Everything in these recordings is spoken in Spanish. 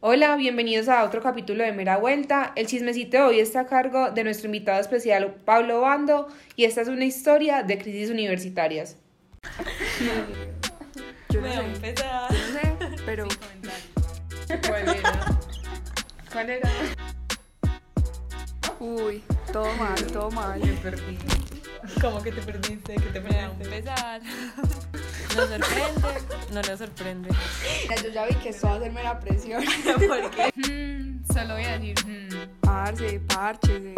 Hola, bienvenidos a otro capítulo de Mera Vuelta. El chismecito de hoy está a cargo de nuestro invitado especial Pablo Bando y esta es una historia de crisis universitarias. Yo no Voy a sé, empezar. yo no sé, pero ¿Cuál era? ¿Cuál era? uy, todo mal, todo mal. Me perdí. ¿Cómo que te perdiste? ¿Qué te perdiste? empezar. ¿Nos sorprende? No nos sorprende. Yo ya vi que esto va a hacerme la presión. ¿Por qué? Hmm, solo voy a decir. hmm. Parce, parche.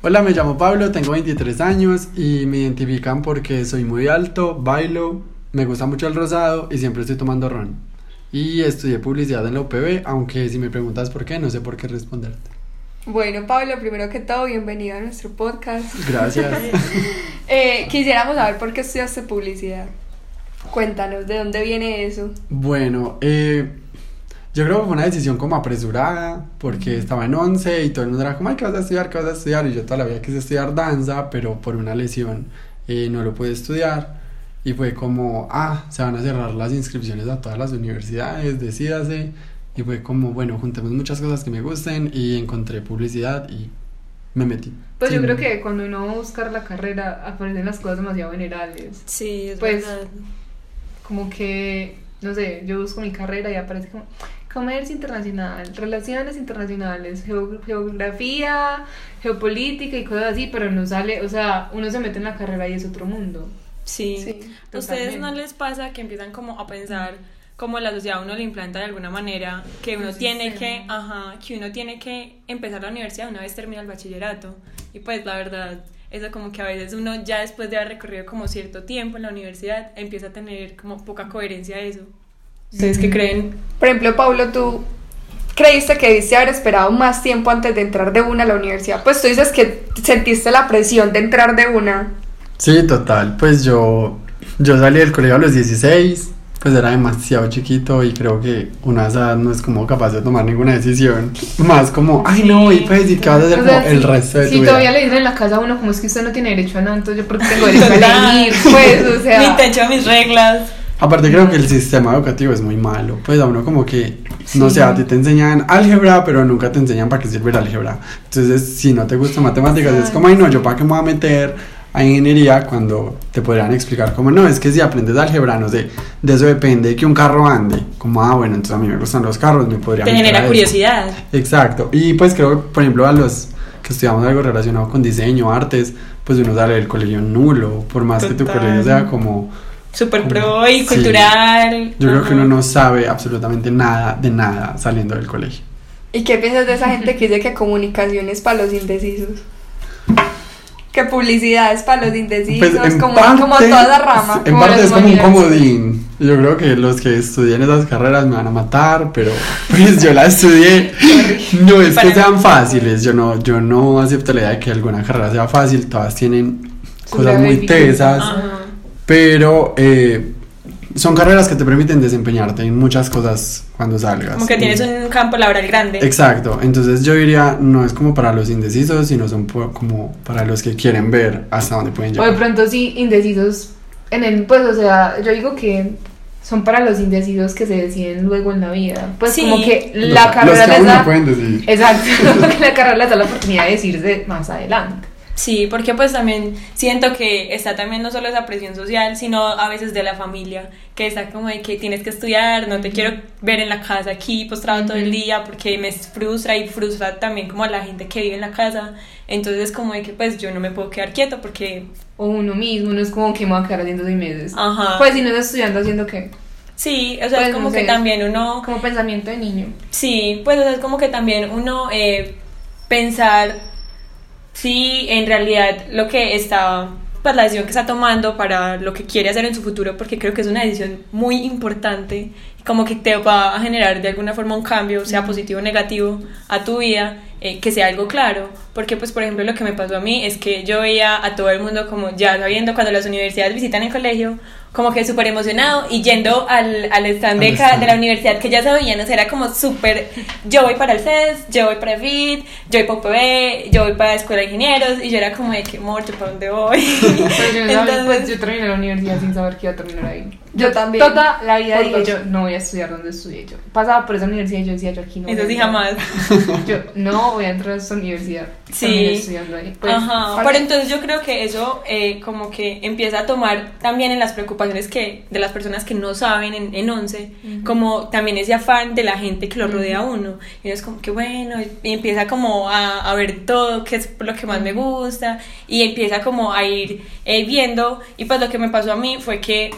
Hola, me llamo Pablo, tengo 23 años y me identifican porque soy muy alto, bailo, me gusta mucho el rosado y siempre estoy tomando ron. Y estudié publicidad en la UPB, aunque si me preguntas por qué, no sé por qué responderte. Bueno, Pablo, primero que todo, bienvenido a nuestro podcast. Gracias. Eh, quisiéramos saber por qué estudiaste publicidad. Cuéntanos, ¿de dónde viene eso? bueno, eh, yo creo que fue una decisión como apresurada, porque estaba en 11 y todo el mundo era como, ay, ¿qué vas a estudiar? ¿Qué vas a estudiar? Y yo toda la vida quise estudiar danza, pero por una lesión eh, no lo pude estudiar. Y fue como, ah, se van a cerrar las inscripciones a todas las universidades, decídase. Y fue como, bueno, juntemos muchas cosas que me gusten y encontré publicidad y me metí. Pues yo Sí. creo que cuando uno va a buscar la carrera aparecen las cosas demasiado generales. Sí, es Pues- verdad. Como que, no sé, yo busco mi carrera y aparece como comercio internacional, relaciones internacionales, geo- geografía, geopolítica y cosas así, pero no sale, o sea, uno se mete en la carrera y es otro mundo. Sí. Sí, ¿A ustedes no les pasa que empiezan como a pensar como la sociedad a uno le implanta de alguna manera que uno Un tiene que, ajá, que uno tiene que empezar la universidad una vez termina el bachillerato? Y pues la verdad, eso como que a veces uno ya después de haber recorrido como cierto tiempo en la universidad empieza a tener como poca coherencia a eso. ¿Ustedes qué creen? Por ejemplo, Pablo, tú creíste que debiste haber esperado más tiempo antes de entrar de una a la universidad. Pues tú dices que sentiste la presión de entrar de una. Sí, total. Pues yo, yo salí del colegio a los 16, pues era demasiado chiquito y creo que una de esas no es como capaz de tomar ninguna decisión. Más como, ay no, y pues, ¿y qué vas a hacer O sea, como el si- resto de Si tu todavía vida? le dicen en la casa a uno como es que usted no tiene derecho a nada, entonces yo porque tengo derecho a elegir, pues, o sea. Mi techo, mis reglas. Aparte creo que el sistema educativo es muy malo, pues a uno como que, no Sí. sé, a ti te enseñan álgebra, pero nunca te enseñan para qué sirve el álgebra. Entonces, si no te gusta matemáticas, es como, ay no, yo para qué me voy a meter a ingeniería cuando te podrían explicar como, no, es que si aprendes álgebra, no sé, de eso depende que un carro ande. Como, ah, bueno, entonces a mí me gustan los carros, me podría Te genera eso. curiosidad. Exacto. Y pues creo que, por ejemplo, a los que estudiamos algo relacionado con diseño, artes, pues uno sale del colegio nulo, por más que tu colegio sea como... Super como- pro y Sí. cultural. Yo creo que uno no sabe absolutamente nada de nada saliendo del colegio. ¿Y qué piensas de esa gente que dice que comunicación es para los indecisos? Que publicidad es para los indecisos, Pues en como, parte, como toda la rama. en como parte es como un comodín. Yo creo que los que estudian esas carreras me van a matar, pero pues yo la estudié. No es que sean fáciles, yo no, yo no acepto la idea de que alguna carrera sea fácil, todas tienen cosas muy tesas. Pero eh, son carreras que te permiten desempeñarte en muchas cosas cuando salgas. Como que tienes un campo laboral grande. Exacto, entonces yo diría, no es como para los indecisos, sino son po- como para los que quieren ver hasta dónde pueden O de llegar. pronto sí, indecisos en el, pues, o sea, yo digo que son para los indecisos que se deciden luego en la vida. Pues Sí. como que Los- la los carrera que les aún no da... pueden decidir. Exacto, que la carrera les da la oportunidad de decirse más adelante. Sí, porque pues también siento que está también no solo esa presión social, sino a veces de la familia, que está como de que tienes que estudiar, no te quiero ver en la casa aquí postrado todo el día porque me frustra y frustra también como a la gente que vive en la casa. Entonces como de que pues yo no me puedo quedar quieto porque O uno mismo, uno es como que me va a quedar haciendo seis meses. Ajá. Pues si no estás estudiando, haciendo qué? sí, o sea, Pues, es como no que sé. también uno Como pensamiento de niño. Sí, pues o sea, es como que también uno eh, pensar si en realidad lo que está, pues la decisión que está tomando para lo que quiere hacer en su futuro, porque creo que es una decisión muy importante como que te va a generar de alguna forma un cambio, sea positivo o negativo, a tu vida, eh, que sea algo claro. Porque, pues, por ejemplo, lo que me pasó a mí es que yo veía a todo el mundo como ya sabiendo cuando las universidades visitan el colegio, como que súper emocionado y yendo al, al stand de, ca- la universidad que ya sabían, o sea, era como súper, yo voy para el CES, yo voy para FIT, yo voy para UPB, yo voy para la Escuela de Ingenieros, y yo era como de que, amor, ¿yo para dónde voy? Pero yo, sabía, Entonces- pues, yo terminé la universidad sin saber que iba a terminar ahí. Yo también. Toda la vida dije yo, no voy a estudiar donde estudié yo. Pasaba por esa universidad y yo decía, yo aquí no voy Eso sí entrar. jamás. Yo no voy a entrar a esta universidad. Sí. Estudiando ahí. Pues, Ajá, para- pero entonces yo creo que eso eh, como que empieza a tomar también en las preocupaciones que de las personas que no saben en, en 11, como también ese afán de la gente que lo rodea a uno. Y uno es como que bueno, y empieza como a, a ver todo, qué es lo que más me gusta, y empieza como a ir eh, viendo, y pues lo que me pasó a mí fue que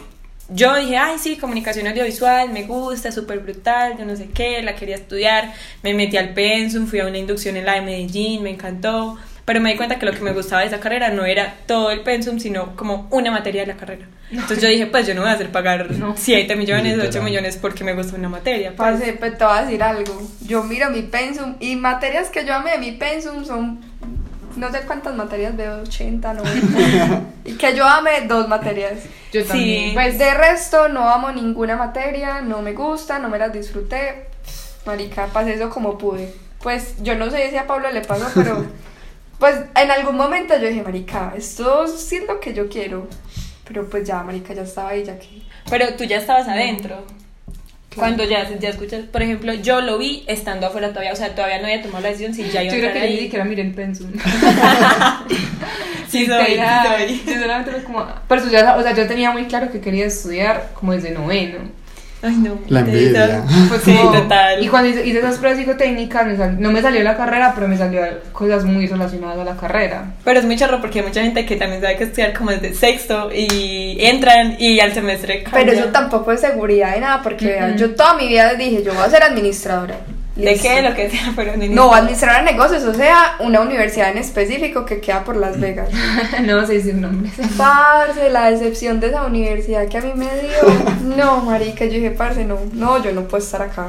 yo dije, ay, sí, comunicación audiovisual, me gusta, súper brutal, yo no sé qué, la quería estudiar, me metí al Pensum, fui a una inducción en la de Medellín, me encantó, pero me di cuenta que lo que me gustaba de esa carrera no era todo el Pensum, sino como una materia de la carrera. Entonces yo dije, pues yo no voy a hacer pagar No. 7 millones, 8 Literal. millones porque me gusta una materia. pues. Pues te voy a decir algo. Yo miro mi pensum y materias que yo amé de mi pensum son no sé cuántas materias veo, 80, 90. y que yo ame dos materias. yo Sí. también. Pues de resto no amo ninguna materia, no me gusta, no me las disfruté. Marica, pasé eso como pude. Pues yo no sé si a Pablo le pasó, pero pues en algún momento yo dije, Marica, esto sí es lo que yo quiero. Pero pues ya, Marica, ya estaba ahí, ya que... Pero tú ya estabas adentro. Cuando ya, ya escuchas, por ejemplo, yo lo vi estando afuera todavía, o sea, todavía no había tomado la decisión si ya iba Yo a creo entrar que yo ni siquiera miré el pensum. Sí soy, sí soy. Yo solamente como... Pero o sea, yo tenía muy claro que quería estudiar como desde noveno. Ay, no. La envidia. Fue Sí, total. Y cuando hice, hice esas pruebas psicotécnicas, me sal- no me salió la carrera, pero me salió cosas muy relacionadas a la carrera. Pero es muy charro porque hay mucha gente que también sabe que estudiar como desde sexto y entran y al semestre Pero cambian. eso tampoco es seguridad de nada, porque yo toda mi vida dije, yo voy a ser administradora. ¿De Listo. qué? Lo que sea, pero ni- No, administradora de negocios, o sea, una universidad en específico que queda por Las Vegas. no sé decir nombres. Parce, la decepción de esa universidad que a mí me dio. No, marica, yo dije, parce, no, no, yo no puedo estar acá.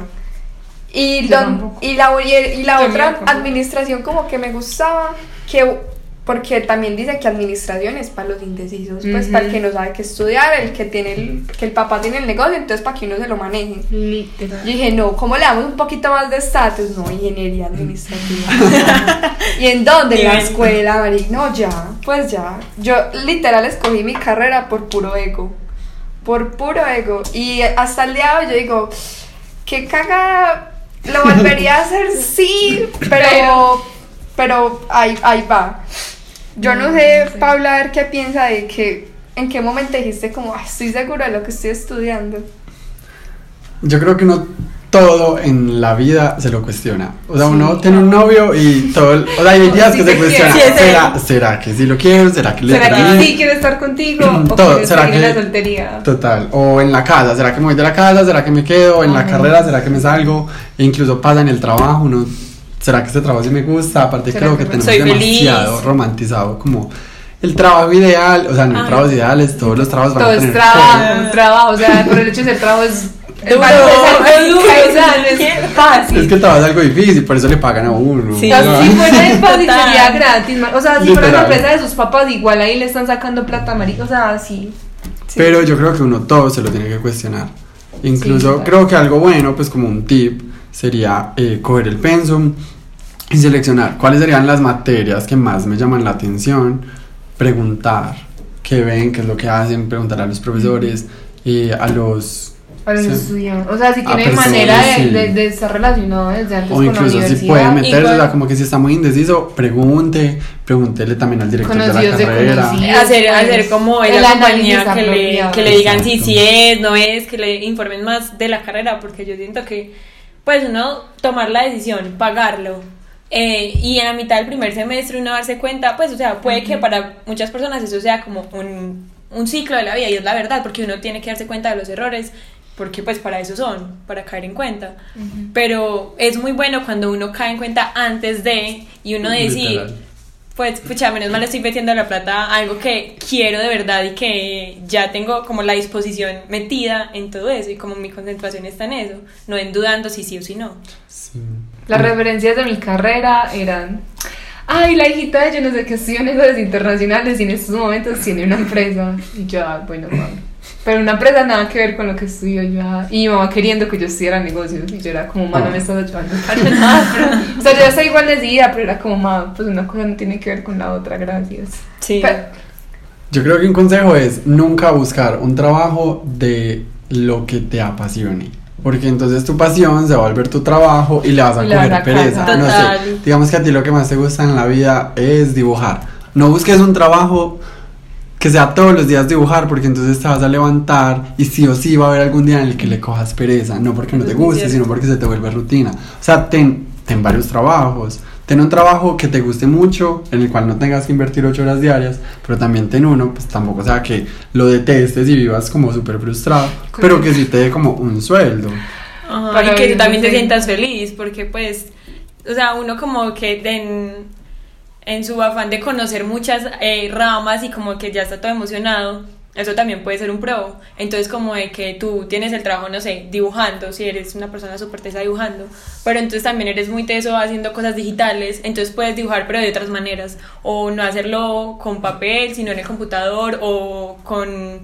Y, don- la, y la Yo otra administración como que me gustaba, que porque también dice que administración es para los indecisos, pues para el que no sabe qué estudiar, el que tiene el, que el papá tiene el negocio, entonces para que uno se lo maneje. Yo Literal. dije, no, ¿cómo le damos un poquito más de estatus? No, ingeniería administrativa. ¿Y en dónde? En la escuela, Mari. No, ya, pues ya. Yo literal escogí mi carrera por puro ego. Por puro ego. Y hasta el día de hoy yo digo, qué cagada. Lo volvería a hacer, sí, pero, pero ahí, ahí va. Yo no No, sé, no sé. Paula, a ver qué piensa de que, en qué momento dijiste como, "Ay, estoy segura de lo que estoy estudiando. Yo creo que no todo en la vida se lo cuestiona. O sea, Sí. uno tiene un novio y todo. el- o sea, hay días Sí que te se cuestiona. Sí, ¿Será, ¿Será que sí lo quiero? ¿Será que le ¿Será que sí quiero estar contigo? ¿O Todo, ¿será seguir en que- la soltería? Total. O en la casa. ¿Será que me voy de la casa? ¿Será que me quedo? En la Ajá. carrera, ¿será que me salgo? E incluso pasa en el trabajo. Uno, ¿Será que este trabajo sí me gusta? Aparte, ¿Será creo que que tenemos soy feliz? demasiado romantizado como el trabajo ideal. O sea, no Ay. trabajos ideales. Todos los trabajos van Todo a es tener trabajo, un trabajo, o sea, por el hecho de ser trabajo es... Duro, es duro, o sea, no es es fácil. Es que el trabajo es algo difícil, por eso le pagan a uno. Sí. O sea, si fuera de fácil sería gratis, o sea, si fuera la empresa de sus papás, igual ahí le están sacando plata, marica, o sea, sí. Pero yo creo que uno todo se lo tiene que cuestionar. Incluso Sí, creo que algo bueno, pues como un tip, sería eh, coger el pensum y seleccionar cuáles serían las materias que más me llaman la atención, preguntar qué ven, qué es lo que hacen, preguntar a los profesores, eh, a los... Para Sí. los estudiantes. O sea, si A tiene personas, manera de, sí. de- de estar relacionado desde antes O con la incluso si universidad. puede meterse, o sea, igual- como que si está muy indeciso, pregunte, pregúntele también al director de la carrera. hacer, pues, hacer como el esa análisis compañía que le, que le digan si sí es, no es, que le informen más de la carrera, porque yo siento que, pues uno tomar la decisión, pagarlo, eh, y en la mitad del primer semestre uno darse cuenta, pues, o sea, puede que para muchas personas eso sea como un, un ciclo de la vida, y es la verdad, porque uno tiene que darse cuenta de los errores, porque pues para eso son, para caer en cuenta. Pero es muy bueno cuando uno cae en cuenta antes de, y uno decir, Literal. pues, pucha, menos mal estoy metiendo la plata a algo que quiero de verdad y que ya tengo como la disposición metida en todo eso y como mi concentración está en eso, no en dudando si sí o si no. Sí. Las referencias de mi carrera eran. Ay, la hijita de yo no sé qué estudió negocios internacionales y en estos momentos tiene una empresa. Y yo, ah, bueno, mami. Pero una empresa nada que ver con lo que estudio yo. ah, Y mi mamá queriendo que yo estudiara negocios. Y yo era como, mamá, no me estás ayudando para nada. Pero, o sea, yo ya soy igual decidida, pero era como, mamá, pues una cosa no tiene que ver con la otra, gracias. Sí. Pero, Yo creo que un consejo es nunca buscar un trabajo de lo que te apasione. Porque entonces tu pasión se va a volver tu trabajo y le vas a le coger a pereza. No sé, digamos que a ti lo que más te gusta en la vida es dibujar. No busques un trabajo que sea todos los días dibujar porque entonces te vas a levantar y sí o sí va a haber algún día en el que le cojas pereza. No porque no te Es muy guste, sino porque se te vuelve rutina. O sea, ten, ten varios trabajos. Ten un trabajo que te guste mucho, en el cual no tengas que invertir ocho horas diarias, pero también ten uno, pues tampoco sea que lo detestes y vivas como súper frustrado, pero que sí te dé como un sueldo. Ajá, Para y que tú también te sientas feliz, porque pues, o sea, uno como que en, en su afán de conocer muchas eh, ramas y como que ya está todo emocionado, eso también puede ser un pro. Entonces como de que tú tienes el trabajo, no sé, dibujando, si eres una persona súper tesa dibujando, pero entonces también eres muy teso haciendo cosas digitales, entonces puedes dibujar pero de otras maneras, o no hacerlo con papel, sino en el computador, o con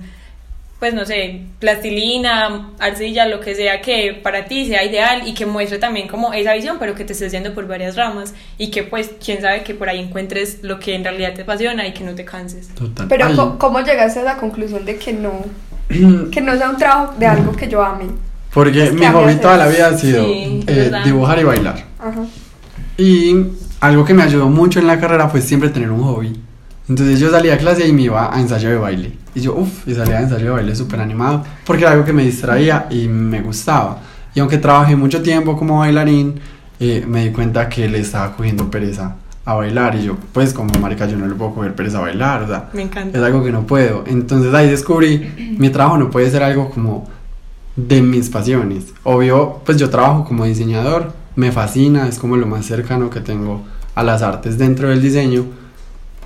pues no sé, plastilina, arcilla, lo que sea que para ti sea ideal y que muestre también como esa visión, pero que te estés yendo por varias ramas y que pues quién sabe que por ahí encuentres lo que en realidad te apasiona y que no te canses. Total. Pero co- ¿cómo llegaste a la conclusión de que no, que no sea un trabajo de algo que yo ame? porque es que mi hobby toda la vida ha sido Sí, eh, dibujar y bailar. Ajá. Y algo que me ayudó mucho en la carrera fue siempre tener un hobby. Entonces yo salía a clase y me iba a ensayo de baile. Y yo, uff, y salía a ensayo de baile súper animado, porque era algo que me distraía y me gustaba. Y aunque trabajé mucho tiempo como bailarín, eh, me di cuenta que le estaba cogiendo pereza a bailar. Y yo, pues como marica, yo no le puedo coger pereza a bailar, o sea, Me encanta. es algo que no puedo. Entonces ahí descubrí, mi trabajo no puede ser algo como de mis pasiones. Obvio, pues yo trabajo como diseñador, me fascina, es como lo más cercano que tengo a las artes dentro del diseño.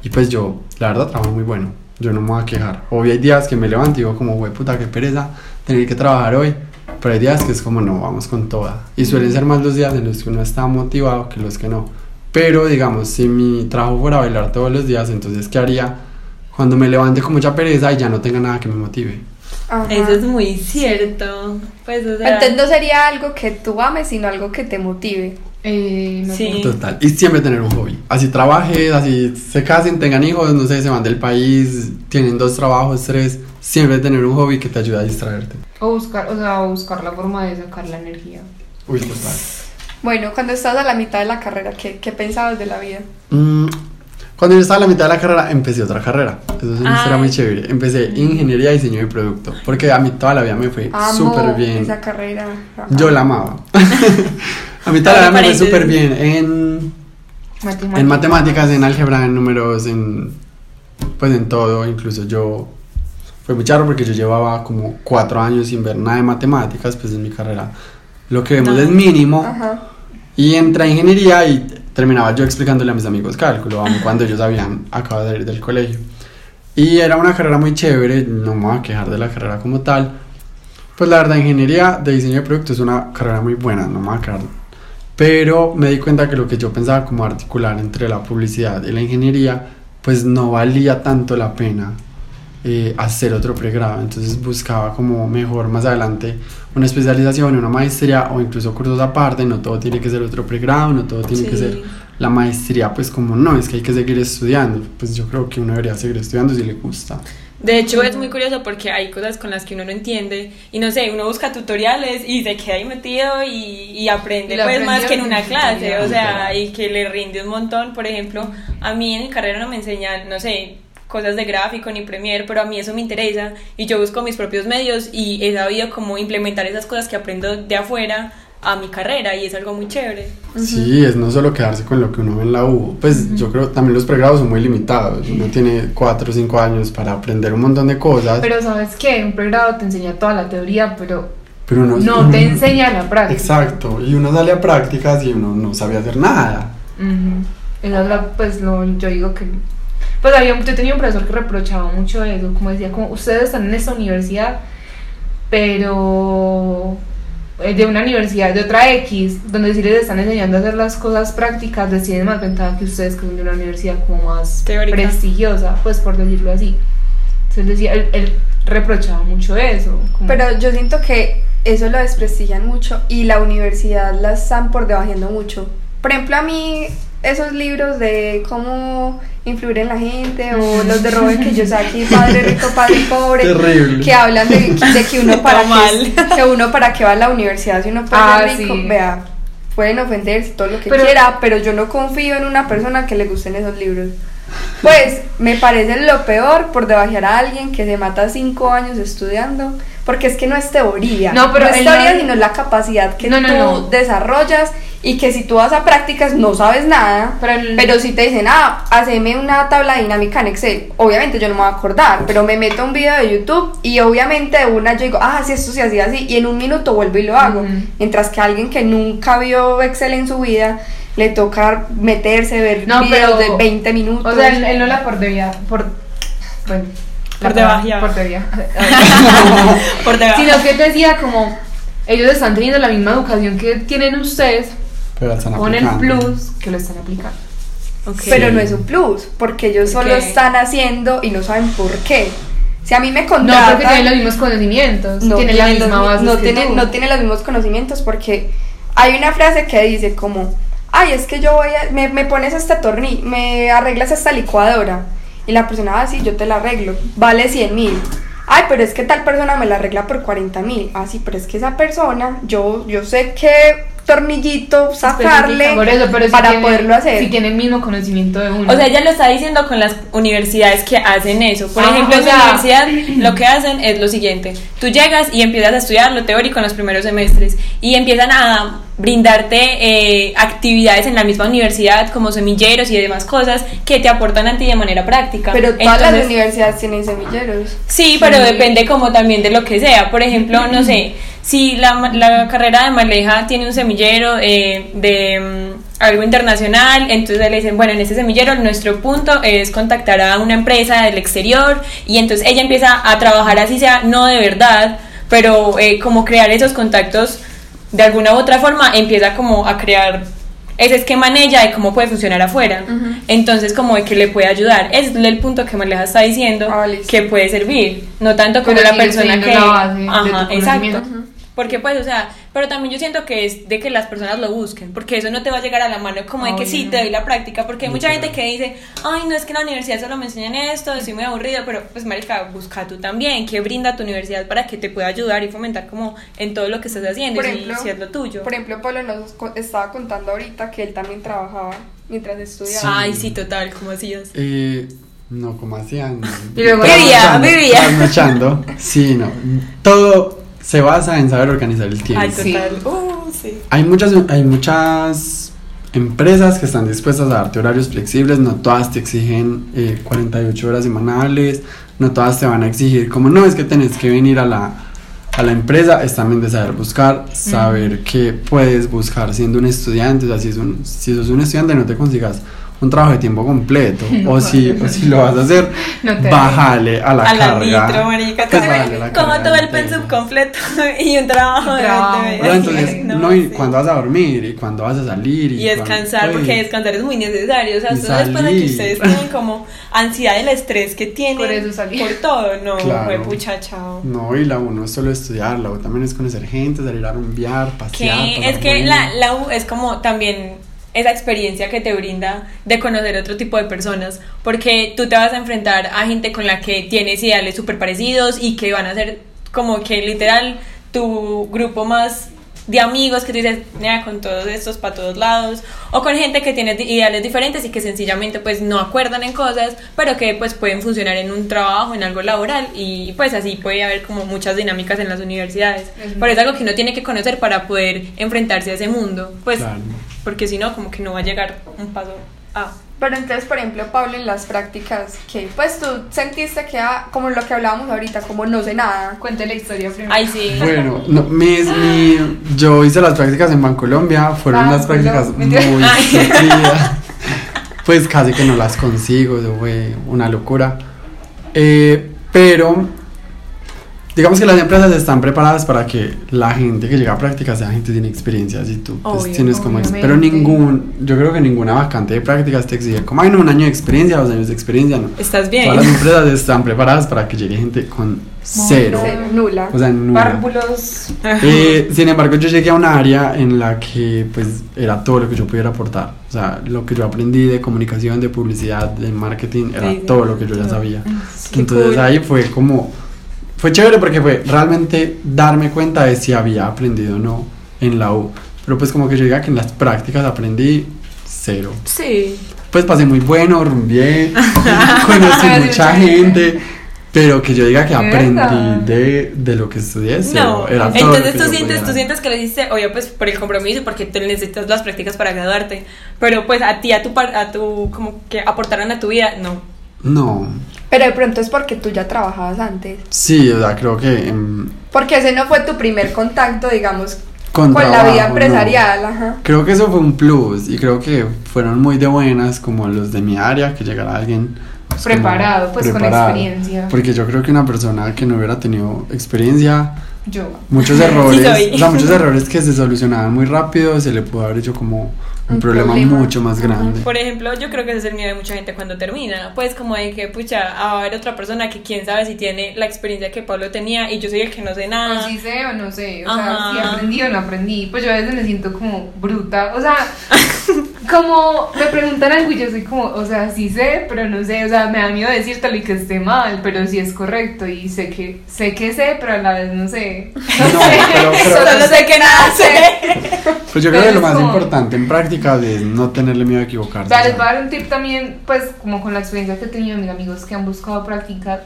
Y pues yo, la verdad, trabajo muy bueno. Yo no me voy a quejar. Obvio hay días que me levanto y digo como, güey, puta, qué pereza tener que trabajar hoy. Pero hay días que es como, no, vamos con toda. Y suelen ser más los días en los que uno está motivado que los que no. Pero digamos, si mi trabajo fuera bailar todos los días, entonces, ¿qué haría cuando me levante con mucha pereza y ya no tenga nada que me motive? Ajá. Eso es muy cierto. Pues o sea, Entonces no sería algo que tú ames, sino algo que te motive. Eh, no Sí. sé. Total. Y siempre tener un hobby. Así trabajes, así se casen, tengan hijos, no sé, se van del país, tienen dos trabajos, tres. Siempre tener un hobby que te ayude a distraerte. O buscar, o sea, buscar la forma de sacar la energía. Uy, total. Bueno, cuando estás a la mitad de la carrera, ¿qué, qué pensabas de la vida? Mm, Cuando yo estaba a la mitad de la carrera, empecé otra carrera. Eso historia muy chévere. Empecé ingeniería y diseño de producto. Porque a mí toda la vida me fue súper bien. esa carrera. Ajá. Yo la amaba. a mí Ahora me fue súper bien en, en matemáticas, en álgebra, en números, en pues en todo. Incluso yo fue muy charro porque yo llevaba como cuatro años sin ver nada de matemáticas, pues en mi carrera lo que vemos No. es mínimo. Ajá. Y entré a ingeniería y terminaba yo explicándole a mis amigos cálculo, aun cuando ellos habían acabado de salir del colegio. Y era una carrera muy chévere, no me voy a quejar de la carrera como tal. Pues la verdad, ingeniería de diseño de producto es una carrera muy buena, no me voy a quejar. Pero me di cuenta que lo que yo pensaba como articular entre la publicidad y la ingeniería, pues no valía tanto la pena eh, hacer otro pregrado. Entonces buscaba como mejor más adelante una especialización, una maestría o incluso cursos aparte. No todo tiene que ser otro pregrado, no todo tiene que Sí. ser la maestría, pues como no, es que hay que seguir estudiando. Pues yo creo que uno debería seguir estudiando si le gusta. De hecho, es muy curioso porque hay cosas con las que uno no entiende y no sé, uno busca tutoriales y se queda ahí metido y, y aprende Y pues más que en una clase, tutorial. o sea, y que le rinde un montón. Por ejemplo, a mí en mi carrera no me enseñan, no sé, cosas de gráfico ni Premiere, pero a mí eso me interesa y yo busco mis propios medios y he sabido cómo implementar esas cosas que aprendo de afuera a mi carrera y es algo muy chévere. Sí, es no solo quedarse con lo que uno ve en la U. Pues yo creo también los pregrados son muy limitados. Uno tiene 4 o 5 años para aprender un montón de cosas. Pero sabes que un pregrado te enseña toda la teoría, pero pero uno, no te enseña la práctica. Exacto, y uno sale a prácticas y uno no sabe hacer nada. Esa es la, pues lo, yo digo que pues había, yo tenía un profesor que reprochaba mucho eso, como decía, como ustedes están en esta universidad, pero de una universidad de otra X, donde sí les están enseñando a hacer las cosas prácticas, les tienen más ventaja que ustedes que son de una universidad como más Teórica. prestigiosa, pues por decirlo así. Entonces decía, él, él reprochaba mucho eso. como- Pero yo siento que eso lo desprestigian mucho y la universidad la están por debajeando mucho. Por ejemplo, a mí esos libros de cómo influir en la gente o los de Robert Kiyosaki, Padre Rico, Padre Pobre, Terrible. que hablan de, de que uno para qué, mal. que uno para qué va a la universidad si uno puede Ah, rico, sí. vea, pueden ofenderse todo lo que Pero- quiera, pero yo no confío en una persona que le gusten esos libros. Pues me parece lo peor por debajear a alguien que se mata cinco años estudiando, porque es que no es teoría, No, pero es él teoría, no- sino la capacidad que No, no, tú no. desarrollas y que si tú vas a prácticas no sabes nada, Pero el- pero si te dicen, ah, haceme una tabla dinámica en Excel, obviamente yo no me voy a acordar, pero me meto a un video de YouTube y obviamente de una yo digo, ah, si esto se hacía así, y en un minuto vuelvo y lo hago. Ujú. Mientras que a alguien que nunca vio Excel en su vida, le toca meterse, ver No, videos pero- de 20 minutos. O sea, él, él no la por debía, por... Bueno. Por debajeaba. Por debía. Por debajo. Sino que él decía como, ellos están teniendo la misma educación que tienen ustedes Pero están con el aplicando. plus que lo están aplicando. Ok. Pero no es un plus, porque ellos ¿Por solo están haciendo y no saben por qué. Si a mí me No, contratan... porque tienen los mismos conocimientos, no tienen la misma los- base no que tiene, tú. no tiene los mismos conocimientos porque hay una frase que dice como, ay, es que yo voy a, me, me pones este tornillo, me arreglas esta licuadora y la persona, ah, sí, yo te la arreglo, vale 100 mil. Ay, pero es que tal persona me la arregla por 40 mil. Ah, sí, pero es que esa persona, yo, yo sé qué tornillito sacarle Por eso, pero si para tiene- poderlo hacer. Si tiene el mismo conocimiento de uno. O sea, ella lo está diciendo con las universidades que hacen eso. Por Ah, ejemplo, o en sea- la universidad lo que hacen es lo siguiente. Tú llegas y empiezas a estudiar lo teórico en los primeros semestres y empiezan a brindarte eh, actividades en la misma universidad como semilleros y demás cosas que te aportan a ti de manera práctica. pero todas las universidades tienen semilleros. Sí, pero depende como también de lo que sea. Por ejemplo, no sé, si la, la carrera de Maleja tiene un semillero eh, de mm, algo internacional, entonces le dicen, bueno, en ese semillero nuestro punto es contactar a una empresa del exterior y entonces ella empieza a trabajar así sea, no de verdad, pero eh, como crear esos contactos de alguna u otra forma, empieza como a crear ese esquema en ella de cómo puede funcionar afuera. Entonces, como de que le puede ayudar. Es el punto que Maleja está diciendo Ah, que puede servir. No tanto como Pero la persona que. la base Ajá, exacto. Porque, pues, o sea, pero también yo siento que es de que las personas lo busquen. Porque eso no te va a llegar a la mano como de que sí, te doy la práctica. Porque hay mucha gente que dice, ay, no es que en la universidad solo me enseñan esto, estoy muy aburrido. Pero, pues, Marica, busca tú también. ¿Qué brinda tu universidad para que te pueda ayudar y fomentar como en todo lo que estás haciendo? Por y si- ejemplo, si es lo tuyo. Por ejemplo, Pablo nos estaba contando ahorita que él también trabajaba mientras estudiaba. Ay, sí, total, ¿cómo hacías? Eh, no, como hacían. Vivía, vivía. Sí, no. Todo se basa en saber organizar el tiempo. Ay, Sí. total. Uh, sí. Hay muchas, hay muchas empresas que están dispuestas a darte horarios flexibles, no todas te exigen eh, 48 horas semanales, no todas te van a exigir como no, es que tenés que venir a la, a la empresa, es también de saber buscar, saber qué puedes buscar siendo un estudiante, o sea, si, es un, si sos un estudiante no te consigas un trabajo de tiempo completo, o, si, o si lo vas a hacer, No bájale a la a la carga. nitro, marica. Pues Como- bájale la como carga todo el pensum completo y un trabajo de Trabajo. 20 Pero veces. entonces, No, no, y sí. cuándo vas a dormir, y cuándo vas a salir, y, Y descansar, porque pues, descansar es muy necesario. O sea, ustedes después de que ustedes tienen como ansiedad del estrés que tienen Por eso salir. por todo, no, Claro. fue pucha, chao. No, y la U no es solo estudiar, la U también es conocer gente, salir a rumbear, pasear. Pasar es que bueno. la, la U es como también esa experiencia que te brinda de conocer otro tipo de personas, porque tú te vas a enfrentar a gente con la que tienes ideales súper parecidos y que van a ser como que literal tu grupo más de amigos que tú dices, "Mira, con todos estos para todos lados, o con gente que tiene ideales diferentes y que sencillamente pues no acuerdan en cosas, pero que pues pueden funcionar en un trabajo, en algo laboral y pues así puede haber como muchas dinámicas en las universidades. Pero es algo que uno tiene que conocer para poder enfrentarse a ese mundo, pues Claro. Porque si no como que no va a llegar un paso a... Pero entonces, por ejemplo, Pablo, en las prácticas, que pues tú sentiste que, ah, como lo que hablábamos ahorita, como no sé nada. Cuente la historia primero. Ay, sí. Bueno, no, mis, mi, yo hice las prácticas en Bancolombia, fueron Ah, unas prácticas mentira. muy sufridas. Pues casi que no las consigo, eso fue una locura. Eh, pero digamos que las empresas están preparadas para que la gente que llega a prácticas sea gente sin experiencia, si tú pues, Obvio, tienes como, pero ningún, yo creo que ninguna vacante de prácticas te exige como, ay no, un año de experiencia, dos años de experiencia, no. Estás bien. Todas las empresas están preparadas para que llegue gente con cero, Cero, nula. o sea, nula. Párvulos. Eh, sin embargo, yo llegué a un área en la que pues era todo lo que yo pudiera aportar. O sea, lo que yo aprendí de comunicación, de publicidad, de marketing, era Sí, sí. todo lo que yo ya sabía. Qué Entonces cool. ahí fue como, fue chévere porque fue realmente darme cuenta de si había aprendido o no en la U. Pero pues como que yo diga que en las prácticas aprendí cero. Sí. Pues pasé muy bueno, rumbié, conocí mucha gente. pero que yo diga que ¿De aprendí de, de lo que estudié. No, Era todo entonces tú sientes, tú sientes que lo hiciste, obvio, pues por el compromiso, porque tú necesitas las prácticas para graduarte, pero pues a ti, a tu, a tu, como que aportaron a tu vida, no. No, Pero de pronto es porque tú ya trabajabas antes. sí, o sea, creo que Porque ese no fue tu primer contacto, digamos, con, con, la vida no. empresarial, ajá. Creo que eso fue un plus y creo que fueron muy de buenas como los de mi área, que llegara alguien pues, Preparado, pues, con experiencia. Porque yo creo que una persona que no hubiera tenido experiencia, Yo. muchos errores, soy. o sea, muchos errores que se solucionaban muy rápido, se le pudo haber hecho como un, Un problema, problema. mucho más grande. Por ejemplo, yo creo que ese es el miedo de mucha gente cuando termina, pues como de que, pucha, va a haber otra persona que quién sabe si tiene la experiencia que Pablo tenía y yo soy el que no sé nada. Pues sí sé o no sé, o Ajá. sea, si aprendí o no aprendí, pues yo a veces me siento como bruta, o sea, como me preguntan algo y yo soy como, o sea, sí sé, pero no sé, o sea, me da miedo decírtelo y que esté mal, pero sí es correcto y sé que sé que sé, pero a la vez no sé. No, pero, pero- Solo sé que nada sé. pues yo creo que lo más como- importante en práctica es no tenerle miedo a O equivocarse. sea, o les voy a dar un tip también, pues, como con la experiencia que he tenido de mis amigos que han buscado prácticas.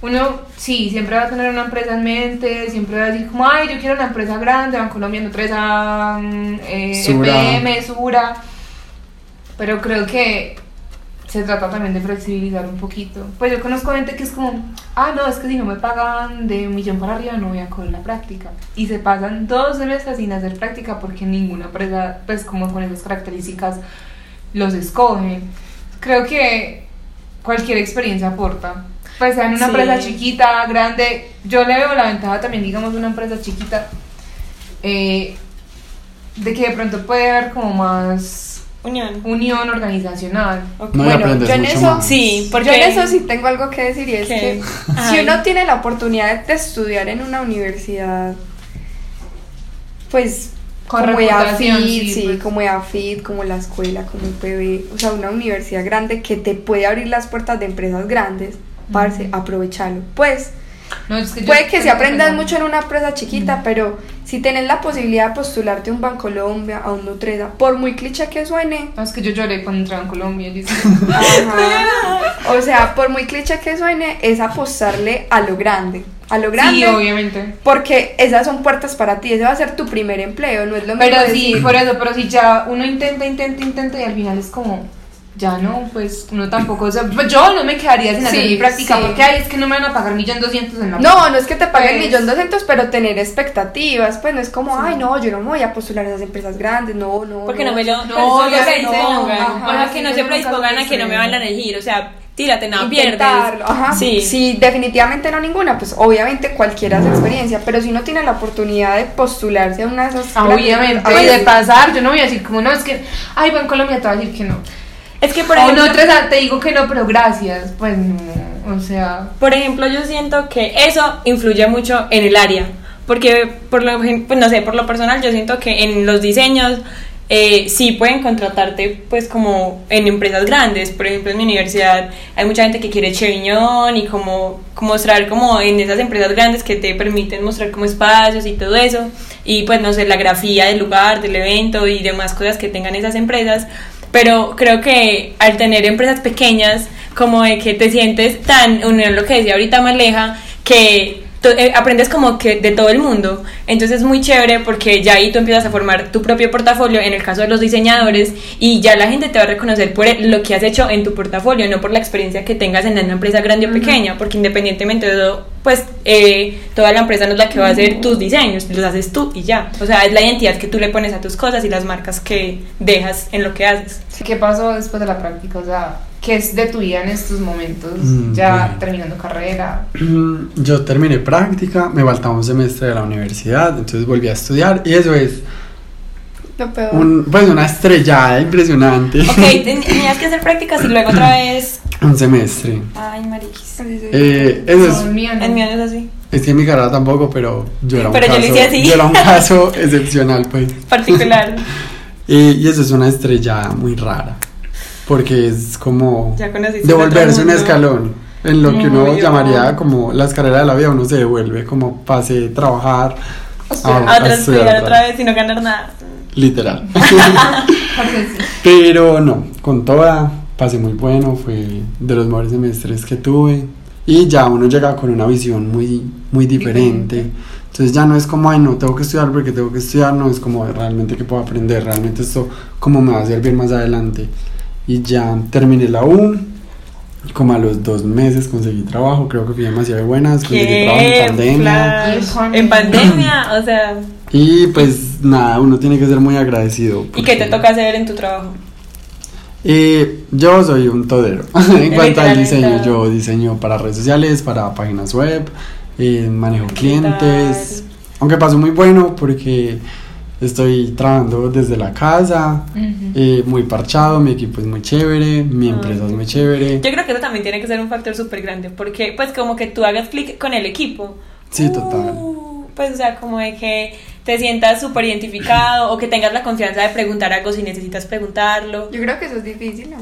Uno, sí, siempre va a tener una empresa en mente, siempre va a decir como, ay, yo quiero una empresa grande, van Colombia, no traes a mm, eh, Sura. Sura. Pero creo que se trata también de flexibilizar un poquito. Pues yo conozco gente que es como, ah, no, es que si no me pagan de un millón para arriba no voy a coger la práctica. Y se pasan dos meses sin hacer práctica porque ninguna empresa, pues como con esas características, los escoge. Creo que cualquier experiencia aporta. Pues sea en una Sí. empresa chiquita, grande, yo le veo la ventaja también, digamos, de una empresa chiquita, eh, de que de pronto puede haber como más Unión. unión organizacional. No, Bueno, yo en eso- más. Sí, porque Yo en eso sí tengo algo que decir y es ¿Qué? que Ay. si uno tiene la oportunidad de estudiar en una universidad, pues Con como EAFIT, sí, sí, pues. como EAFIT, como la escuela, como UPB, o sea, una universidad grande que te puede abrir las puertas de empresas grandes, parce, aprovecharlo. Pues No, es que puede que se pensando- mucho en una empresa chiquita, pero si tenés la posibilidad de postularte a un Bancolombia, a un Nutresa, por muy cliché que suene, No, es que yo lloré cuando entraba en Colombia. yo dije, Ajá. O sea, por muy cliché que suene, es apostarle a lo grande. A lo grande. sí, obviamente. Porque esas son puertas para ti. Ese va a ser tu primer empleo. No es lo mismo. Pero sí, decir, por eso, pero si ya uno intenta, intenta, intenta y al final es como, ya no, pues uno tampoco, o sea, pues yo no me quedaría sin hacer Sí, mi práctica sí. porque ay, es que no me van a pagar millón doscientos en la No, no es que te paguen Pues- millón doscientos, pero tener expectativas. Pues no es como, ay, no, yo no me voy a postular a esas empresas grandes. No, no. Porque no me lo No, no, eso no no, predispongan. ajá, O sea, que sí, no se predispongan a que no me van a elegir. O sea, tírate, nada, pierdes. Ajá. Sí. Si definitivamente no ninguna, pues obviamente cualquiera hace experiencia, pero si no tiene la oportunidad de postularse a una de esas Ah, grandes- Obviamente, ver, de pasar, yo no voy a decir como, no, es que, ay, va en Colombia, te voy a decir que no. Es que, por o ejemplo, no, Teresa, te digo que no, pero gracias. Pues no, o sea, por ejemplo, yo siento que eso influye mucho en el área. Porque, por lo, pues no sé, por lo personal, yo siento que en los diseños eh, sí pueden contratarte, pues, como en empresas grandes. Por ejemplo, en mi universidad hay mucha gente que quiere Cheviñón y como, como mostrar como en esas empresas grandes que te permiten mostrar como espacios y todo eso. Y pues, no sé, la grafía del lugar, del evento y demás cosas que tengan esas empresas. Pero creo que al tener empresas pequeñas, como de que te sientes tan unido lo que decía ahorita Maleja, que eh, aprendes como que de todo el mundo. Entonces es muy chévere porque ya ahí tú empiezas a formar tu propio portafolio, en el caso de los diseñadores, y ya la gente te va a reconocer por lo que has hecho en tu portafolio, no por la experiencia que tengas en una empresa grande o pequeña, porque independientemente de todo, pues eh, toda la empresa no es la que va a hacer tus diseños, los haces tú y ya. O sea, es la identidad que tú le pones a tus cosas y las marcas que dejas en lo que haces. ¿qué pasó después de la práctica? O sea, ¿qué es de tu vida en estos momentos? Mm, ya bueno. terminando carrera. Yo terminé práctica, me faltaba un semestre de la universidad, entonces volví a estudiar y eso es Lo peor. un, pues una estrellada impresionante. Ok, ten- tenías que hacer prácticas y luego otra vez. un semestre. Ay, mariquis. Sí, sí. Eh, eso No, es, el mío no. El mío no es así. es que en mi carrera tampoco, pero yo era un Pero yo caso, lo hice así. yo era un caso excepcional, pues. Particular. Y, y eso es una estrellada muy rara, porque es como devolverse a un escalón. En lo que uno llamaría como las carreras de la vida, uno se devuelve como pase trabajar a, A a otra estudiar otra otra vez y no ganar nada. Literal. Pero no, con toda, pasé muy bueno, fue de los mejores semestres que tuve. Y ya uno llega con una visión muy, muy diferente. Diferente. Entonces ya no es como, ay, no, tengo que estudiar porque tengo que estudiar, no, es como realmente que puedo aprender, realmente esto, cómo me va a servir más adelante. Y ya terminé la U, como a los dos meses conseguí trabajo, creo que fui demasiado buenas, conseguí trabajo en pandemia. En Flash. En pandemia, o sea. Y pues nada, uno tiene que ser muy agradecido. ¿Y qué te toca hacer en tu trabajo? Eh, yo soy un todero. en cuanto al diseño, yo diseño para redes sociales, para páginas web, eh, manejo ¿Qué clientes. Aunque pasó muy bueno porque estoy trabajando desde la casa, eh, muy parchado, mi equipo es muy chévere, mi Ah, empresa es muy chévere. Yo creo que eso también tiene que ser un factor súper grande, porque pues como que tú hagas clic con el equipo. Sí, total. Uh, pues o sea, como de que te sientas súper identificado o que tengas la confianza de preguntar algo si necesitas preguntarlo. Yo creo que eso es difícil, ¿no?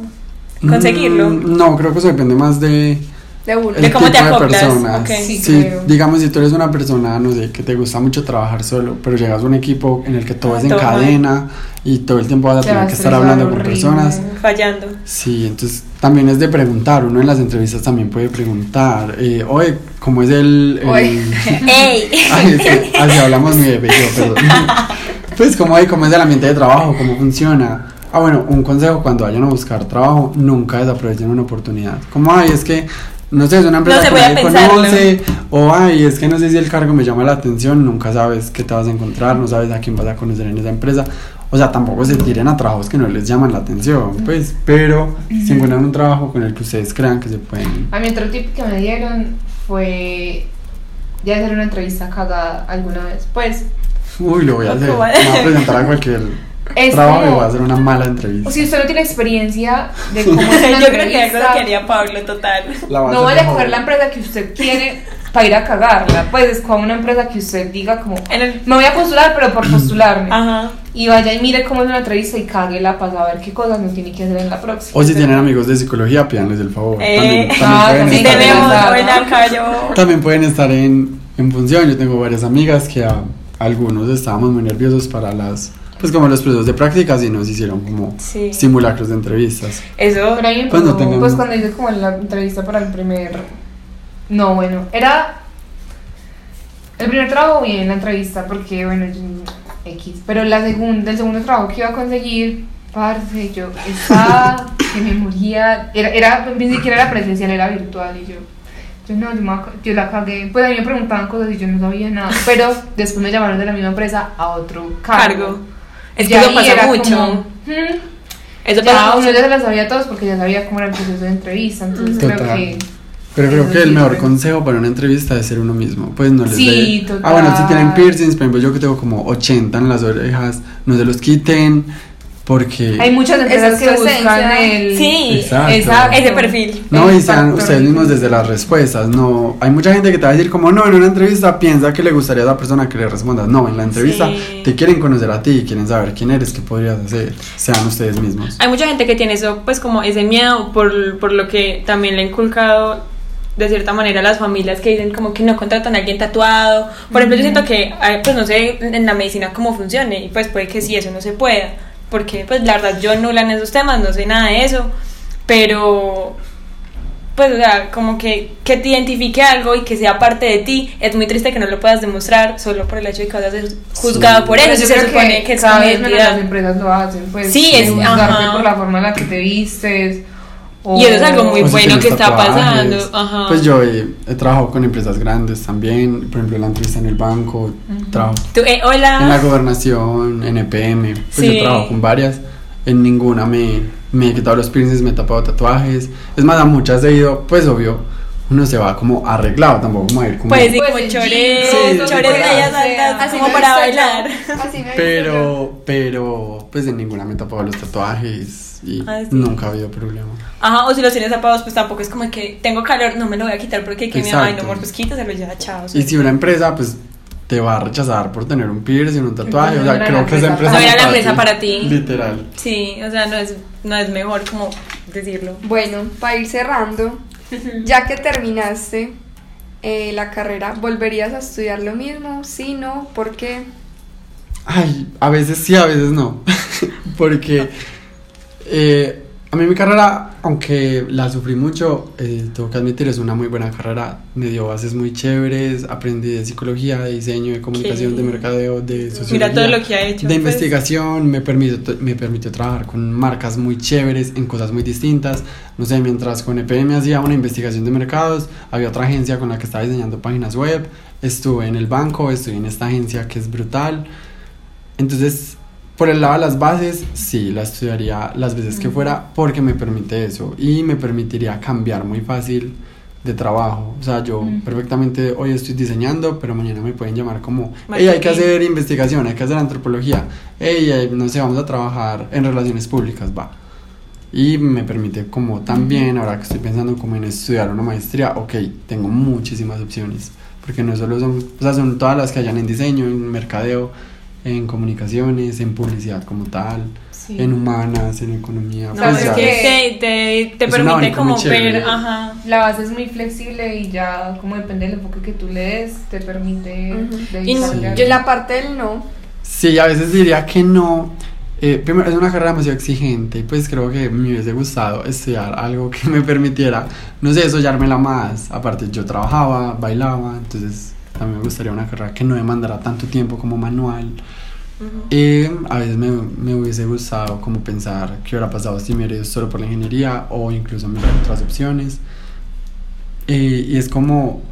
conseguirlo. Mm, no, creo que eso depende más de De uno. el De cómo te tipo de acoplas, persona. ok. Sí, Sí, digamos si tú eres una persona, no sé, que te gusta mucho trabajar solo, pero llegas a un equipo en el que todo Ah, es en todo mal. cadena y todo el tiempo vas a Te tener que estar hablando con horrible. personas. Fallando. Sí, entonces también es de preguntar. Uno en las entrevistas también puede preguntar, eh, oye, ¿cómo es el...? el- Oye. ¡Ey! Ay, sí, así hablamos mi bebé, yo, perdón. Pues, ¿cómo, es- ¿cómo es el ambiente de trabajo? ¿Cómo funciona? Ah, bueno, un consejo cuando vayan a buscar trabajo, nunca desaprovechen una oportunidad. Como, ay, es que, no sé, es una empresa No que nadie conoce, o ay, es que no sé si el cargo me llama la atención, nunca sabes qué te vas a encontrar, no sabes a quién vas a conocer en esa empresa. O sea, tampoco se tiren a trabajos que no les llaman la atención, pues, pero si encuentran un trabajo con el que ustedes crean que se pueden... A mí otro tip que me dieron fue ya hacer una entrevista cagada alguna vez. Pues, Uy, lo voy a hacer, me voy a presentar a cualquier es trabajo y como- voy a hacer una mala entrevista. o si usted no tiene experiencia de cómo es una Yo creo que algo entrevista, que haría Pablo, total. No vaya a coger la empresa que usted quiere para ir a cagarla. Pues es como una empresa que usted diga como, En el- me voy a postular, pero por postularme. Ajá. Y vaya y mire cómo es una entrevista y cáguela para saber qué cosas no tiene que hacer en la próxima. O si tienen amigos de psicología, pídanles el favor. Eh, también, también ah, pueden sí, tenemos, también pueden estar en, en función. Yo tengo varias amigas que a, algunos estábamos muy nerviosos para las, pues como los procesos de prácticas y nos hicieron como Sí. simulacros de entrevistas. Eso. Pero ahí Pues no pues cuando hice como la entrevista para el primer... No, bueno, era... El primer trabajo bien, la entrevista, porque bueno, yo- X. Pero la segunda, el segundo trabajo que iba a conseguir, parce, yo estaba que me moría. Era, era, ni siquiera era presencial, era virtual y yo... Yo no, yo, me yo la cagué. Pues a mí me preguntaban cosas y yo no sabía nada. Pero después me llamaron de la misma empresa a otro cargo. Cargo. Es que eso pasa era mucho. como, "Hmm, Eso ya pasa uno mucho. ya se las sabía todos porque ya sabía cómo era el proceso de entrevista, entonces creo que Pero creo que el mejor consejo para una entrevista es ser uno mismo. Pues no les Sí, total. Ah, bueno, si tienen piercings, por ejemplo, yo que tengo como 80 en las orejas, no se los quiten porque... hay muchas empresas Esa que buscan el Sí, Exacto. exacto. ese perfil. No, y sean ustedes mismos desde las respuestas. No, hay mucha gente que te va a decir como no, en una entrevista piensa que le gustaría a la persona que le respondas. No, en la entrevista Sí. te quieren conocer a ti, quieren saber quién eres, qué podrías hacer. Sean ustedes mismos. Hay mucha gente que tiene eso, pues como ese miedo por, por lo que también le ha inculcado de cierta manera a las familias que dicen como que no contratan a alguien tatuado. Por ejemplo, yo siento que, ay, pues no sé en la medicina cómo funcione y pues puede que sí, eso no se pueda. Porque pues la verdad yo nula en esos temas, no sé nada de eso. Pero pues o sea, como que, que te identifique algo y que sea parte de ti, es muy triste que no lo puedas demostrar solo por el hecho de que vas a ser juzgado Sí. por eso, yo se creo supone que, es cada como vez menos las empresas lo hacen, pues Sí, es- juzgarte por la forma en la que te vistes. O- Y eso es algo muy O si bueno tienes que está tatuajes. pasando. Ajá. Pues yo he, he trabajado con empresas grandes también, por ejemplo, la entrevista en el banco, trabajo Tú, eh, en la hola. gobernación, en EPM, pues Sí. yo trabajo con varias. en ninguna me, me he quitado los piercings, me he tapado tatuajes. Es más, a muchas he ido, pues obvio, uno se va como arreglado, tampoco como a ir como... Pues sí, Pues como chores, Sí, chores de ellas altas, Así como para bailar. Así me pero, pero, pues en ninguna me he tapado los tatuajes y Ah, sí. nunca ha habido problema. Ajá, o si los tienes tapados, pues tampoco es como que tengo calor, no me lo voy a quitar porque que mi Exacto. ay, no amor, pues quítaselo ya, chao. Y si una empresa, pues te va a rechazar por tener un piercing, un tatuaje, o sea, no creo la que esa empresa No era la para empresa para ti. Literal. Sí, o sea, no es, no es mejor como decirlo. Bueno, para ir cerrando, ya que terminaste eh, la carrera, ¿volverías a estudiar lo mismo? Sí, no, ¿por qué? Ay, a veces sí, a veces no. Porque eh, a mí mi carrera, aunque la sufrí mucho, eh, tengo que admitir, es una muy buena carrera. Me dio bases muy chéveres, aprendí de psicología, de diseño, de comunicación, ¿Qué? de mercadeo, de sociología. Mira todo lo que ha hecho. de pues. investigación, me permitió, me permitió trabajar con marcas muy chéveres en cosas muy distintas. No sé, mientras con EPM hacía una investigación de mercados, había otra agencia con la que estaba diseñando páginas web, estuve en el banco, estuve en esta agencia que es brutal. Entonces, por el lado de las bases, sí, la estudiaría las veces que fuera porque me permite eso y me permitiría cambiar muy fácil de trabajo. O sea, yo perfectamente hoy estoy diseñando, pero mañana me pueden llamar como, hey, hay que hacer investigación, hay que hacer antropología, hey, no sé, vamos a trabajar en relaciones públicas, va. Y me permite como también, ahora que estoy pensando como en estudiar una maestría, ok, tengo muchísimas opciones, porque no solo son, o sea, son todas las que hayan en diseño, en mercadeo, en comunicaciones, en publicidad como tal, Sí. en humanas, en economía. No, pues es ya. que te, te, te permite como ver, ajá. La base es muy flexible y ya, como depende del enfoque que tú le des, te permite Ujú. dedicarle Y a- Yo la parte del no, Sí, a veces diría que no. Eh, primero, es una carrera demasiado exigente y pues creo que me hubiese gustado estudiar algo que me permitiera, no sé, soñármela más. Aparte, yo trabajaba, bailaba, entonces también me gustaría una carrera que no demandara tanto tiempo como manual. Eh, a veces me, me hubiese gustado como pensar qué hubiera pasado si me hubiera ido solo por la ingeniería o incluso mirar otras opciones. Eh, y es como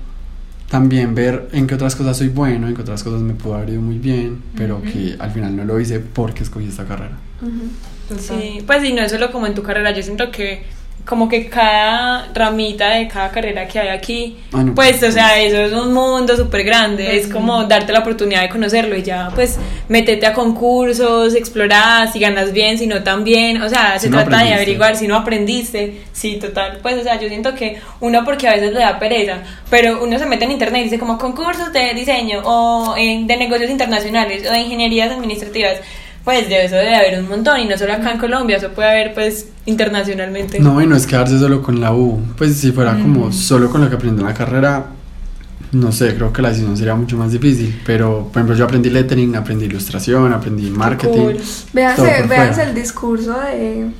también ver en qué otras cosas soy bueno, en qué otras cosas me pudo haber ido muy bien, pero Ujú. que al final no lo hice porque escogí esta carrera. Total. Sí, pues y no es solo como en tu carrera, yo siento que como que cada ramita de cada carrera que hay aquí, Ah, no, pues o pues, sea, eso es un mundo súper grande, es como darte la oportunidad de conocerlo y ya, pues métete a concursos, explorar, si ganas bien, si no tan bien, o sea, Si se no trata de averiguar si no aprendiste, sí, total, pues o sea, yo siento que uno porque a veces le da pereza, pero uno se mete en internet y dice como concursos de diseño o en- de negocios internacionales o de ingenierías administrativas. Pues de eso debe haber un montón y no solo acá en Colombia, eso puede haber pues internacionalmente. No, y no es quedarse solo con la U. Pues si fuera como Mm. solo con lo que aprendí en la carrera, no sé, creo que la decisión sería mucho más difícil. Pero, por ejemplo, yo aprendí lettering, aprendí ilustración, aprendí marketing. cool. Fuera. el discurso de,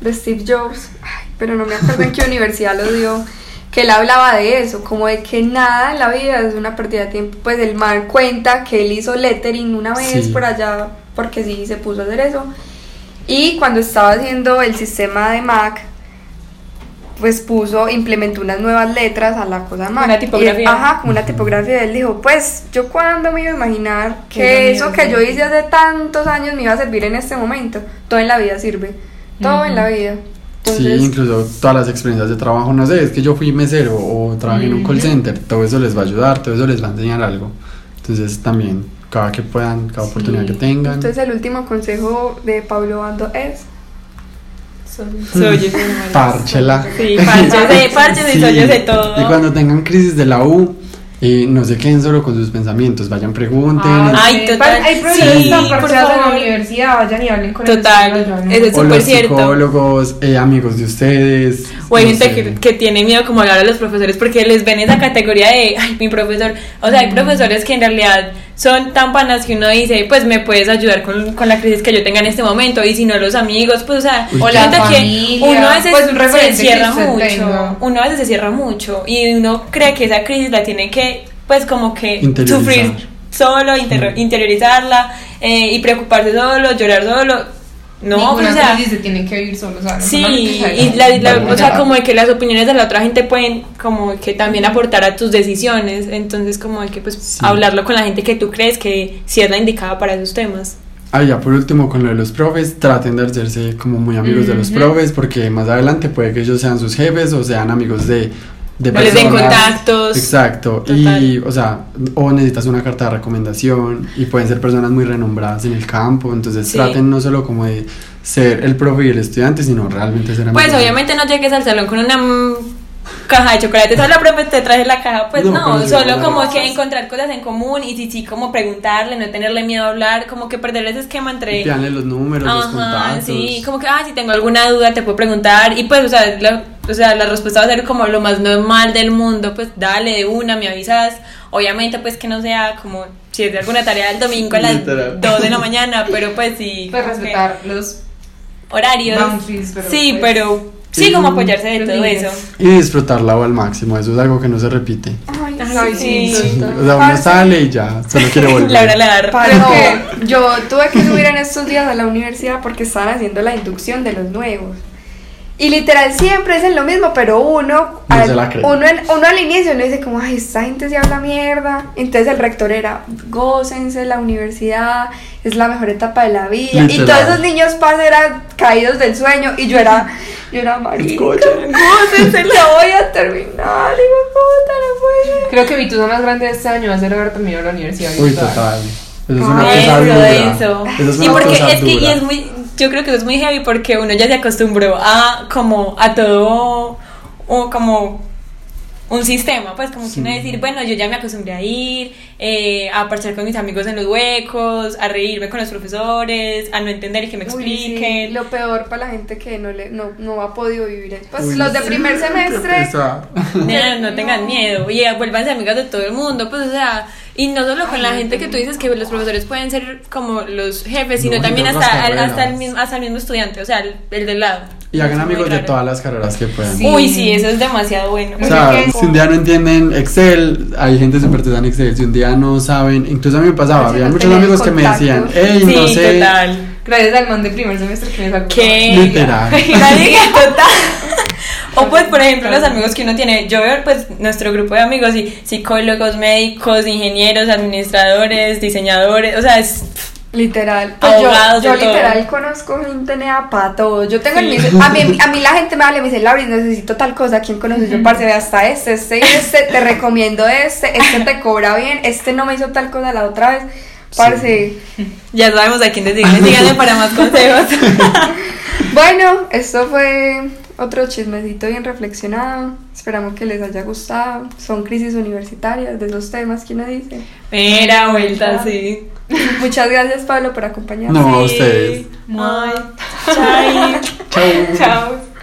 de Steve Jobs, Ay, pero no me acuerdo en qué universidad lo dio, que él hablaba de eso, como de que nada en la vida es una pérdida de tiempo. Pues el man cuenta que él hizo lettering una vez Sí. por allá, porque sí se puso a hacer eso. Y cuando estaba haciendo el sistema de Mac, pues puso, implementó unas nuevas letras a la cosa Mac. Una tipografía. Y- ajá, como una tipografía. Él dijo, pues yo cuando me iba a imaginar Qué que eso que yo hice hace tantos años me iba a servir en este momento. Todo en la vida sirve. Todo en la vida. Sí, Entonces, incluso todas las experiencias de trabajo, no sé, es que yo fui mesero o trabajé en un call center, todo eso les va a ayudar, todo eso les va a enseñar algo. Entonces también, cada que puedan, cada oportunidad que tengan. entonces el último consejo de Pablo Bando es Soy yo, Párchela. Sí, parches parches y Sí, soyos de todo. Y cuando tengan crisis de la U, eh, no se queden solo con sus pensamientos, vayan, pregunten. Ay, sí. total. Hay profesores Sí, por en la universidad, vayan y hablen con ellos, Total, ¿no? eso es súper cierto. psicólogos, eh, amigos de ustedes. O hay no gente que, que tiene miedo como hablar a los profesores porque les ven esa categoría de, ay, mi profesor. O sea, hay profesores que en realidad son tan panas que uno dice, pues me puedes ayudar con, con la crisis que yo tenga en este momento. Y si no, los amigos, pues, o sea, Uy, o la siento que familia, uno a veces pues, un se cierra mucho. tenga. Uno a veces se cierra mucho. Y uno cree que esa crisis la tiene que, pues, como que sufrir solo, inter- Mm. interiorizarla eh, y preocuparse solo, llorar solo. No, Ninguna o sea, se tiene que vivir solo, o sea, no Sí, y la, la- o sea, como de que las opiniones de la otra gente pueden como que también aportar a tus decisiones, entonces como de que pues Sí. hablarlo con la gente que tú crees que sí es la indicada para esos temas. Ah, ya por último, con lo de los profes, traten de hacerse como muy amigos de los profes, porque más adelante puede que ellos sean sus jefes o sean amigos de, de O les den contactos. Exacto, y o sea, o necesitas una carta de recomendación y pueden ser personas muy renombradas en el campo, entonces Sí. traten no solo como de ser el profe y el estudiante, sino realmente ser amigos. Pues obviamente no llegues al salón con una caja de chocolate, ¿sabes la profe te traje la caja? Pues No, no, solo como que encontrar cosas en común y sí, sí, como preguntarle, no tenerle miedo a hablar, como que perder ese esquema entre... Pidanle los números, los Ajá, contactos. sí, como que, ah, si tengo alguna duda te puedo preguntar y pues, o sea, la, o sea, la respuesta va a ser como lo más normal del mundo, pues dale de una, me avisas, obviamente pues que no sea como si es de alguna tarea del domingo a las Literal. 2 de la mañana, pero pues sí, Pues como que respetar los horarios, boundaries, pero sí, pues, pero sí, como apoyarse de todo eso. Y disfrutarla al máximo, eso es algo que no se repite. Ay, Ay, sí, sí. O sea, uno Parce, sale y ya, solo quiere volver. Laura Parce, Pero- yo tuve que subir en estos días a la universidad porque estaban haciendo la inducción de los nuevos. Y literal siempre dicen lo mismo, pero uno, No al, uno, en- uno al inicio no dice como, ay, esta gente se habla mierda. Entonces el rector era, gócense la universidad, es la mejor etapa de la vida. Y Literal. todos esos niños pas eran caídos del sueño y yo era, yo era marica, gócense, la voy a terminar, digo, puta, no puede ser". Creo que mi tusa más grande de este año va a ser haber terminado la universidad. Uy, total. Eso es una Ay, cosa Eso, dura. eso. Eso es Y una porque cosa es que y es muy, yo creo que eso es muy heavy porque uno ya se acostumbró a como a todo o como un sistema, pues como que uno Sí. decir, bueno, yo ya me acostumbré a ir, eh, a parchar con mis amigos en los huecos, a reírme con los profesores, a no entender y que me Uy, sí, expliquen. lo peor para la gente que no, le, no, no ha podido vivir eso. Pues Uy, los de sí, primer semestre. Nena, no tengan miedo y eh, vuélvanse amigas de todo el mundo, pues o sea, y no solo con la gente que tú dices que los profesores pueden ser como los jefes, sino No, también hasta, hasta, el mismo, hasta el mismo estudiante, o sea, el, el del lado. Y hagan amigos de todas las carreras que puedan. Sí. Uy, sí, eso es demasiado bueno. O sea, si un día no entienden Excel, hay gente súper en Excel. Si un día no saben, incluso a mí me pasaba, había muchos amigos que me decían, hey, sí, no sé. total. Gracias al man de primer semestre que me sacó. Que Literal. Nadie, total. O pues, por ejemplo, los amigos que uno tiene, yo veo pues nuestro grupo de amigos y psicólogos, médicos, ingenieros, administradores, diseñadores, o sea, es Literal. Pues yo, yo todo. literal conozco gente nea para todo. Yo tengo Sí. mis- a, mí, a mí la gente me habla y me dice, Laura, necesito tal cosa. ¿Quién conoces? Yo, parce, ve hasta este, este y este. Te recomiendo este. Este te cobra bien. Este no me hizo tal cosa la otra vez. Parce. ya sabemos a quién decirle, síganme para más consejos. Bueno, esto fue otro chismecito bien reflexionado. Esperamos que les haya gustado. Son crisis universitarias de esos temas que uno dice. Mira, vuelta, sí. Muchas gracias, Pablo, por acompañarnos. No, a ustedes. Ay, chai. Chau. Chao.